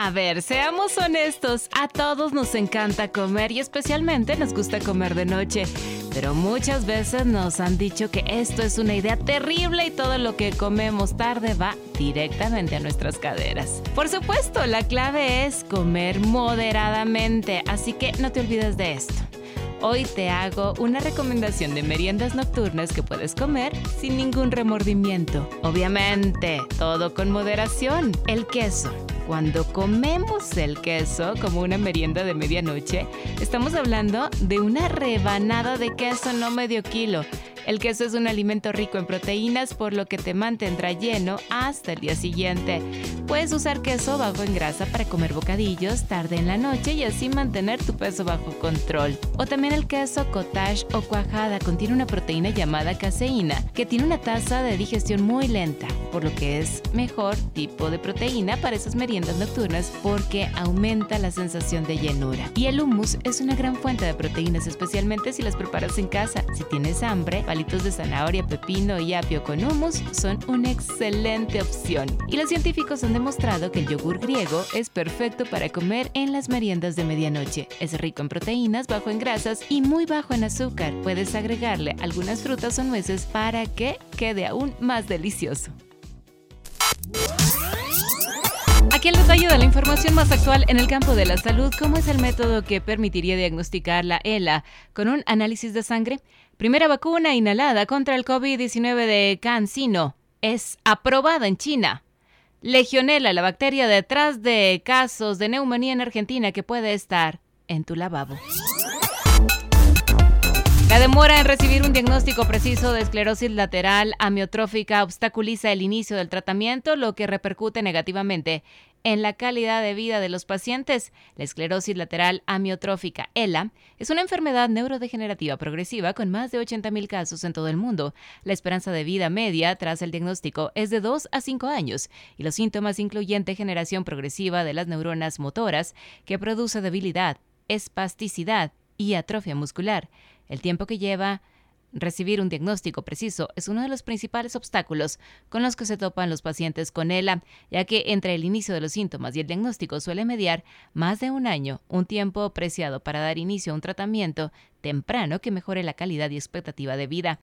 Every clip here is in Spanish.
A ver, seamos honestos, a todos nos encanta comer y especialmente nos gusta comer de noche. Pero muchas veces nos han dicho que esto es una idea terrible y todo lo que comemos tarde va directamente a nuestras caderas. Por supuesto, la clave es comer moderadamente, así que no te olvides de esto. Hoy te hago una recomendación de meriendas nocturnas que puedes comer sin ningún remordimiento. Obviamente, todo con moderación. El queso. Cuando comemos el queso como una merienda de medianoche, estamos hablando de una rebanada de queso no medio kilo. El queso es un alimento rico en proteínas, por lo que te mantendrá lleno hasta el día siguiente. Puedes usar queso bajo en grasa para comer bocadillos tarde en la noche y así mantener tu peso bajo control. O también el queso cottage o cuajada contiene una proteína llamada caseína, que tiene una tasa de digestión muy lenta, por lo que es mejor tipo de proteína para esas meriendas nocturnas porque aumenta la sensación de llenura. Y el hummus es una gran fuente de proteínas, especialmente si las preparas en casa. Si tienes hambre, de zanahoria, pepino y apio con hummus son una excelente opción. Y los científicos han demostrado que el yogur griego es perfecto para comer en las meriendas de medianoche. Es rico en proteínas, bajo en grasas y muy bajo en azúcar. Puedes agregarle algunas frutas o nueces para que quede aún más delicioso. Aquí el detalle de la información más actual en el campo de la salud, cómo es el método que permitiría diagnosticar la ELA con un análisis de sangre. Primera vacuna inhalada contra el COVID-19 de CanSino es aprobada en China. Legionela, la bacteria detrás de casos de neumonía en Argentina que puede estar en tu lavabo. La demora en recibir un diagnóstico preciso de esclerosis lateral amiotrófica obstaculiza el inicio del tratamiento, lo que repercute negativamente en la calidad de vida de los pacientes. La esclerosis lateral amiotrófica, ELA, es una enfermedad neurodegenerativa progresiva con más de 80.000 casos en todo el mundo. La esperanza de vida media tras el diagnóstico es de 2 a 5 años y los síntomas incluyen degeneración progresiva de las neuronas motoras que produce debilidad, espasticidad y atrofia muscular. El tiempo que lleva recibir un diagnóstico preciso es uno de los principales obstáculos con los que se topan los pacientes con ELA, ya que entre el inicio de los síntomas y el diagnóstico suele mediar más de un año, un tiempo preciado para dar inicio a un tratamiento temprano que mejore la calidad y expectativa de vida.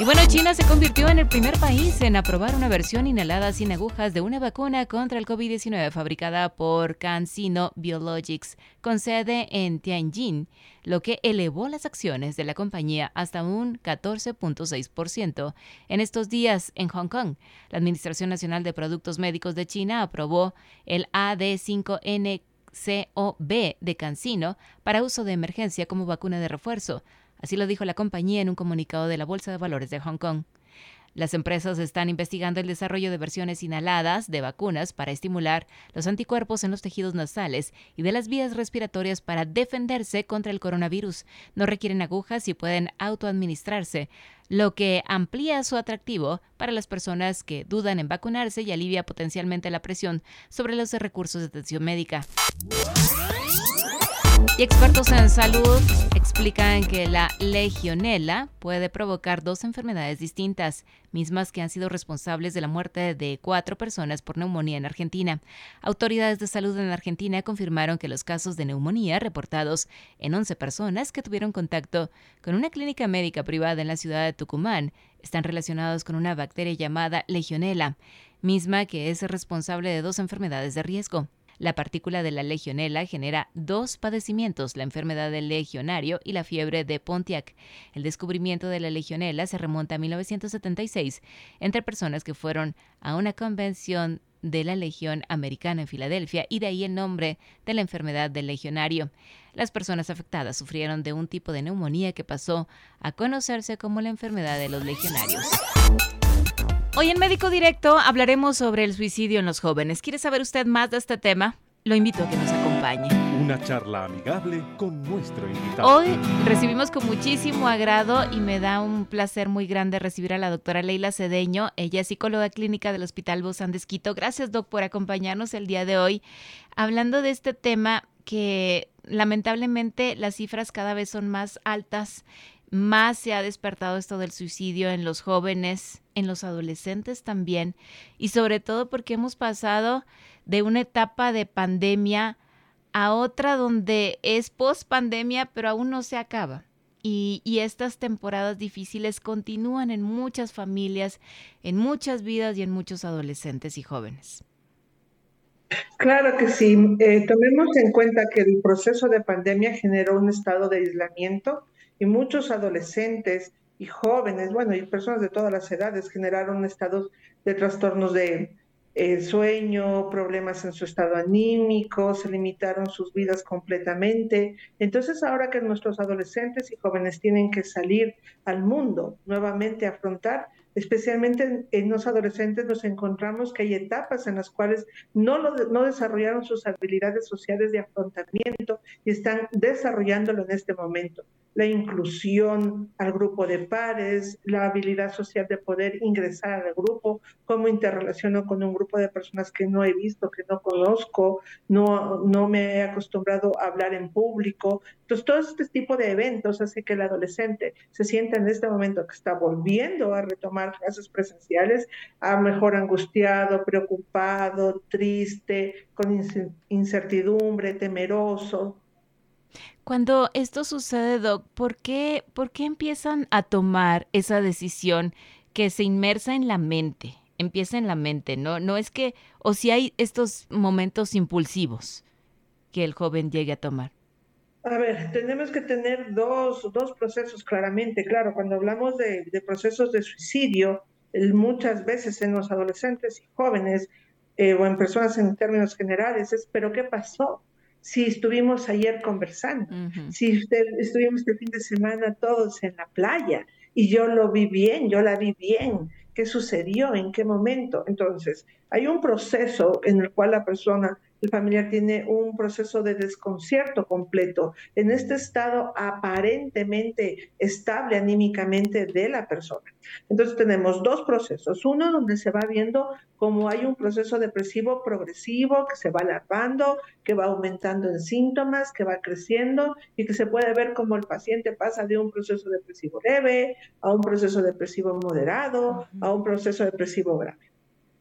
Y bueno, China se convirtió en el primer país en aprobar una versión inhalada sin agujas de una vacuna contra el COVID-19 fabricada por CanSino Biologics, con sede en Tianjin, lo que elevó las acciones de la compañía hasta un 14.6%. En estos días, en Hong Kong, la Administración Nacional de Productos Médicos de China aprobó el AD5N COB de CanSino para uso de emergencia como vacuna de refuerzo, Así lo dijo la compañía en un comunicado de la Bolsa de Valores de Hong Kong. Las empresas están investigando el desarrollo de versiones inhaladas de vacunas para estimular los anticuerpos en los tejidos nasales y de las vías respiratorias para defenderse contra el coronavirus. No requieren agujas y pueden autoadministrarse, lo que amplía su atractivo para las personas que dudan en vacunarse y alivia potencialmente la presión sobre los recursos de atención médica. Y expertos en salud explican que la legionela puede provocar dos enfermedades distintas, mismas que han sido responsables de la muerte de cuatro personas por neumonía en Argentina. Autoridades de salud en Argentina confirmaron que los casos de neumonía reportados en 11 personas que tuvieron contacto con una clínica médica privada en la ciudad de Tucumán están relacionados con una bacteria llamada legionela, misma que es responsable de dos enfermedades de riesgo. La partícula de la legionela genera dos padecimientos, la enfermedad del legionario y la fiebre de Pontiac. El descubrimiento de la legionela se remonta a 1976 entre personas que fueron a una convención de la Legión Americana en Filadelfia y de ahí el nombre de la enfermedad del legionario. Las personas afectadas sufrieron de un tipo de neumonía que pasó a conocerse como la enfermedad de los legionarios. Hoy en Médico Directo hablaremos sobre el suicidio en los jóvenes. ¿Quiere saber usted más de este tema? lo invito a que nos acompañe. Una charla amigable con nuestro invitado. Hoy recibimos con muchísimo agrado y me da un placer muy grande recibir a la doctora Leila Cedeño. Ella es psicóloga clínica del Hospital Bozán de Esquito. Gracias, doc, por acompañarnos el día de hoy hablando de este tema que lamentablemente las cifras cada vez son más altas más se ha despertado esto del suicidio en los jóvenes, en los adolescentes también, y sobre todo porque hemos pasado de una etapa de pandemia a otra donde es post pandemia, pero aún no se acaba. Y, y, estas temporadas difíciles continúan en muchas familias, en muchas vidas y en muchos adolescentes y jóvenes. Claro que sí. Eh, tomemos en cuenta que el proceso de pandemia generó un estado de aislamiento y muchos adolescentes y jóvenes, bueno, y personas de todas las edades generaron estados de trastornos de eh, sueño, problemas en su estado anímico, se limitaron sus vidas completamente. Entonces, ahora que nuestros adolescentes y jóvenes tienen que salir al mundo nuevamente a afrontar, especialmente en, los adolescentes nos encontramos que hay etapas en las cuales no, no desarrollaron sus habilidades sociales de afrontamiento y están desarrollándolo en este momento la inclusión al grupo de pares, la habilidad social de poder ingresar al grupo, cómo interrelaciono con un grupo de personas que no he visto, que no conozco, no, no me he acostumbrado a hablar en público. Entonces, todo este tipo de eventos hace que el adolescente se sienta en este momento que está volviendo a retomar clases presenciales, a mejor angustiado, preocupado, triste, con incertidumbre, temeroso, cuando esto sucede, Doc, ¿por qué, ¿por qué empiezan a tomar esa decisión que se inmersa en la mente? Empieza en la mente, ¿no? No es que, o si hay estos momentos impulsivos que el joven llegue a tomar. A ver, tenemos que tener dos, dos procesos claramente. Claro, cuando hablamos de, procesos de suicidio, muchas veces en los adolescentes y jóvenes eh, o en personas en términos generales es, pero ¿qué pasó? Si estuvimos ayer conversando, si estuvimos este fin de semana todos en la playa y yo lo vi bien, yo la vi bien, ¿qué sucedió? ¿En qué momento? Entonces, hay un proceso en el cual la persona el familiar tiene un proceso de desconcierto completo en este estado aparentemente estable anímicamente de la persona. Entonces tenemos dos procesos. Uno donde se va viendo cómo hay un proceso depresivo progresivo que se va alargando, que va aumentando en síntomas, que va creciendo y que se puede ver cómo el paciente pasa de un proceso depresivo leve a un proceso depresivo moderado, a un proceso depresivo grave.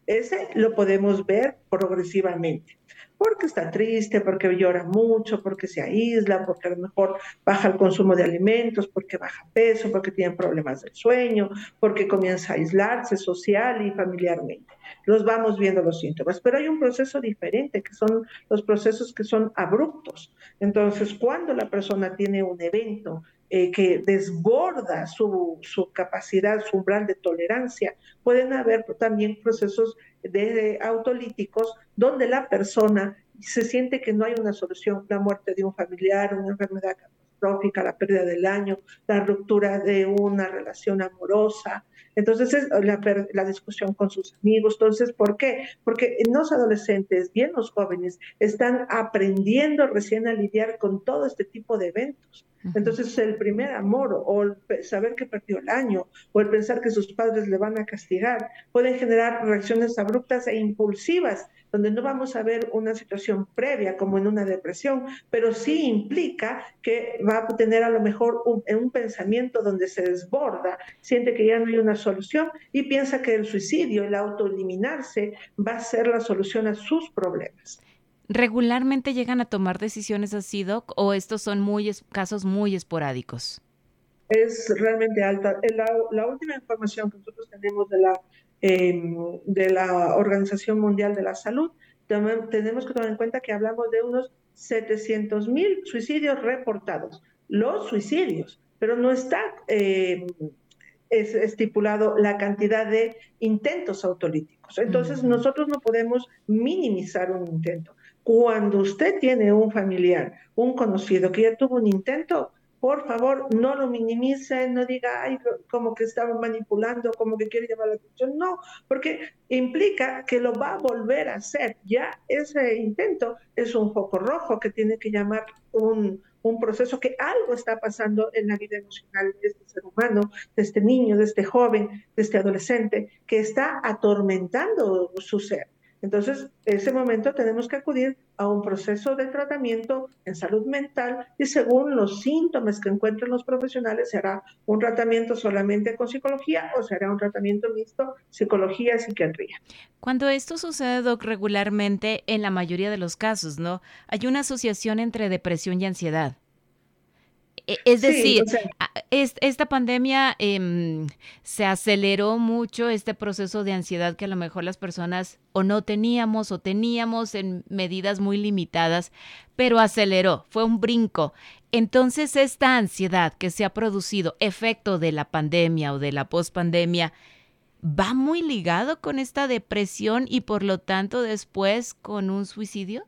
Ese lo podemos ver progresivamente porque está triste, porque llora mucho, porque se aísla, porque a lo mejor baja el consumo de alimentos, porque baja peso, porque tiene problemas del sueño, porque comienza a aislarse social y familiarmente. Los vamos viendo los síntomas, pero hay un proceso diferente, que son los procesos que son abruptos. Entonces, cuando la persona tiene un evento eh, que desborda su, su, capacidad, su umbral de tolerancia, pueden haber también procesos de autolíticos donde la persona se siente que no hay una solución, la muerte de un familiar, una enfermedad catastrófica, la pérdida del año, la ruptura de una relación amorosa, entonces es la, la, discusión con sus amigos. Entonces, ¿por qué? Porque los adolescentes, bien los jóvenes, están aprendiendo recién a lidiar con todo este tipo de eventos. Entonces, el primer amor o el saber que perdió el año o el pensar que sus padres le van a castigar pueden generar reacciones abruptas e impulsivas, donde no vamos a ver una situación previa como en una depresión, pero sí implica que va a tener a lo mejor un, un pensamiento donde se desborda, siente que ya no hay una solución y piensa que el suicidio, el autoeliminarse, va a ser la solución a sus problemas. ¿Regularmente llegan a tomar decisiones así, Doc, o estos son muy casos muy esporádicos? Es realmente alta. La, la última información que nosotros tenemos de la, em, de la Organización Mundial de la Salud, tenemos que tomar en cuenta que hablamos de unos 700 mil suicidios reportados. Los suicidios, pero no está eh, es estipulado la cantidad de intentos autolíticos. Entonces, nosotros no podemos minimizar un intento. Cuando usted tiene un familiar, un conocido que ya tuvo un intento, por favor, no lo minimicen, no diga, ay, como que estaba manipulando, como que quiere llamar la atención. No, porque implica que lo va a volver a hacer. Ya ese intento es un foco rojo que tiene que llamar un, un proceso que algo está pasando en la vida emocional de este ser humano, de este niño, de este joven, de este adolescente, que está atormentando su ser. Entonces, en ese momento tenemos que acudir a un proceso de tratamiento en salud mental y según los síntomas que encuentren los profesionales, será un tratamiento solamente con psicología o será un tratamiento mixto psicología-psiquiatría. Cuando esto sucede, Doc, regularmente, en la mayoría de los casos, ¿no? Hay una asociación entre depresión y ansiedad. E, es decir, esta pandemia em, se aceleró mucho este proceso de ansiedad que a lo mejor las personas o no teníamos o teníamos en medidas muy limitadas, pero aceleró, fue un brinco. Entonces, esta ansiedad que se ha producido, efecto de la pandemia o de la pospandemia, va muy ligado con esta depresión y por lo tanto después con un suicidio?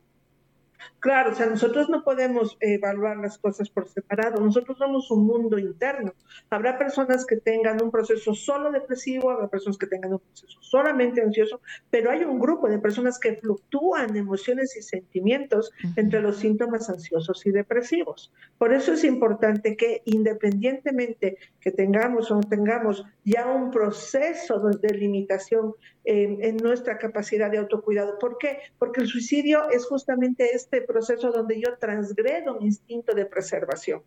Claro, o sea, nosotros no podemos evaluar las cosas por separado, nosotros somos un mundo interno. Habrá personas que tengan un proceso solo depresivo, habrá personas que tengan un proceso solamente ansioso, pero hay un grupo de personas que fluctúan emociones y sentimientos entre los síntomas ansiosos y depresivos. Por eso es importante que independientemente que tengamos o no tengamos ya un proceso de limitación en, nuestra capacidad de autocuidado. ¿Por qué? Porque el suicidio es justamente este proceso donde yo transgredo mi instinto de preservación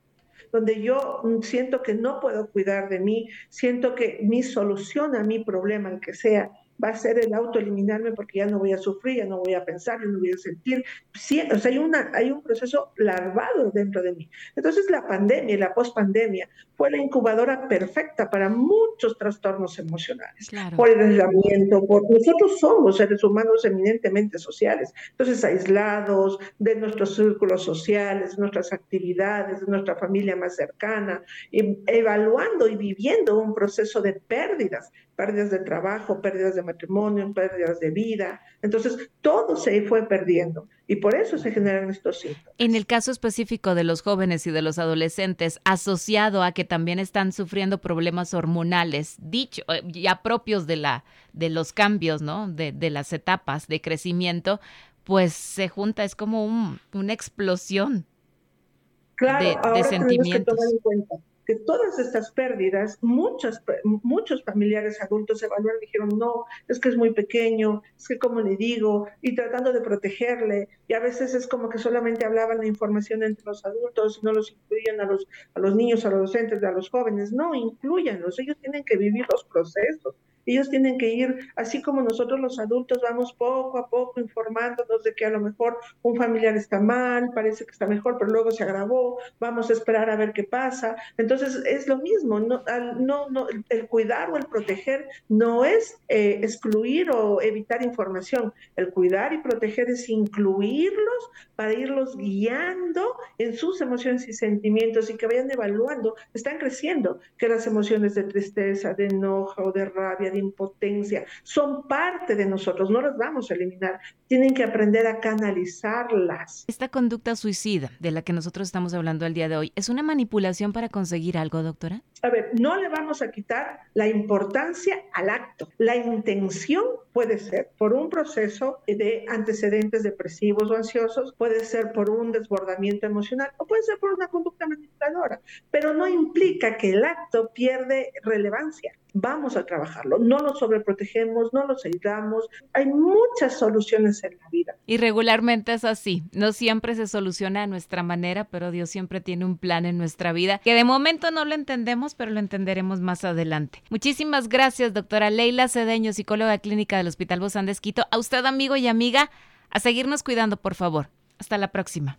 donde yo siento que no puedo cuidar de mí, siento que mi solución a mi problema, el que sea, va a ser el autoeliminarme porque ya no voy a sufrir, ya no voy a pensar, ya no voy a sentir. Sí, o sea, hay, una, hay un proceso larvado dentro de mí. Entonces, la pandemia y la pospandemia fue la incubadora perfecta para muchos trastornos emocionales. Por el aislamiento, por nosotros somos seres humanos eminentemente sociales. Entonces, aislados de nuestros círculos sociales, nuestras actividades, nuestra familia más cercana, evaluando y viviendo un proceso de pérdidas pérdidas de trabajo, pérdidas de matrimonio, pérdidas de vida. Entonces, todo se fue perdiendo y por eso se generan estos síntomas. En el caso específico de los jóvenes y de los adolescentes, asociado a que también están sufriendo problemas hormonales, dicho, eh, ya propios de, la, de los cambios, ¿no? De, de las etapas de crecimiento, pues se junta, es como un, una explosión de, de sentimientos que todas estas pérdidas, muchas, muchos familiares adultos evaluaron y dijeron, no, es que es muy pequeño, es que como le digo, y tratando de protegerle, y a veces es como que solamente hablaban la información entre los adultos, no los incluían a los, a los niños, a los docentes, a los jóvenes, no, incluyanlos, ellos tienen que vivir los procesos, ellos tienen que ir, así como nosotros los adultos vamos poco a poco informándonos de que a lo mejor un familiar está mal, parece que está mejor, pero luego se agravó, vamos a esperar a ver qué pasa. Entonces es lo mismo, no, no, no el cuidar o el proteger no es eh, excluir o evitar información, el cuidar y proteger es incluirlos para irlos guiando en sus emociones y sentimientos y que vayan evaluando, están creciendo, que las emociones de tristeza, de enojo, de rabia, de impotencia, son parte de nosotros, no las vamos a eliminar, tienen que aprender a canalizarlas. Esta conducta suicida de la que nosotros estamos hablando el día de hoy, ¿es una manipulación para conseguir algo, doctora? A ver, no le vamos a quitar la importancia al acto. La intención puede ser por un proceso de antecedentes depresivos o ansiosos, puede ser por un desbordamiento emocional o puede ser por una conducta manipuladora, pero no implica que el acto pierde relevancia vamos a trabajarlo. No nos sobreprotegemos, no nos aislamos. Hay muchas soluciones en la vida. Y regularmente es así. No siempre se soluciona a nuestra manera, pero Dios siempre tiene un plan en nuestra vida que de momento no lo entendemos, pero lo entenderemos más adelante. Muchísimas gracias, doctora Leila Cedeño, psicóloga clínica del Hospital Bozán de Esquito. A usted, amigo y amiga, a seguirnos cuidando, por favor. Hasta la próxima.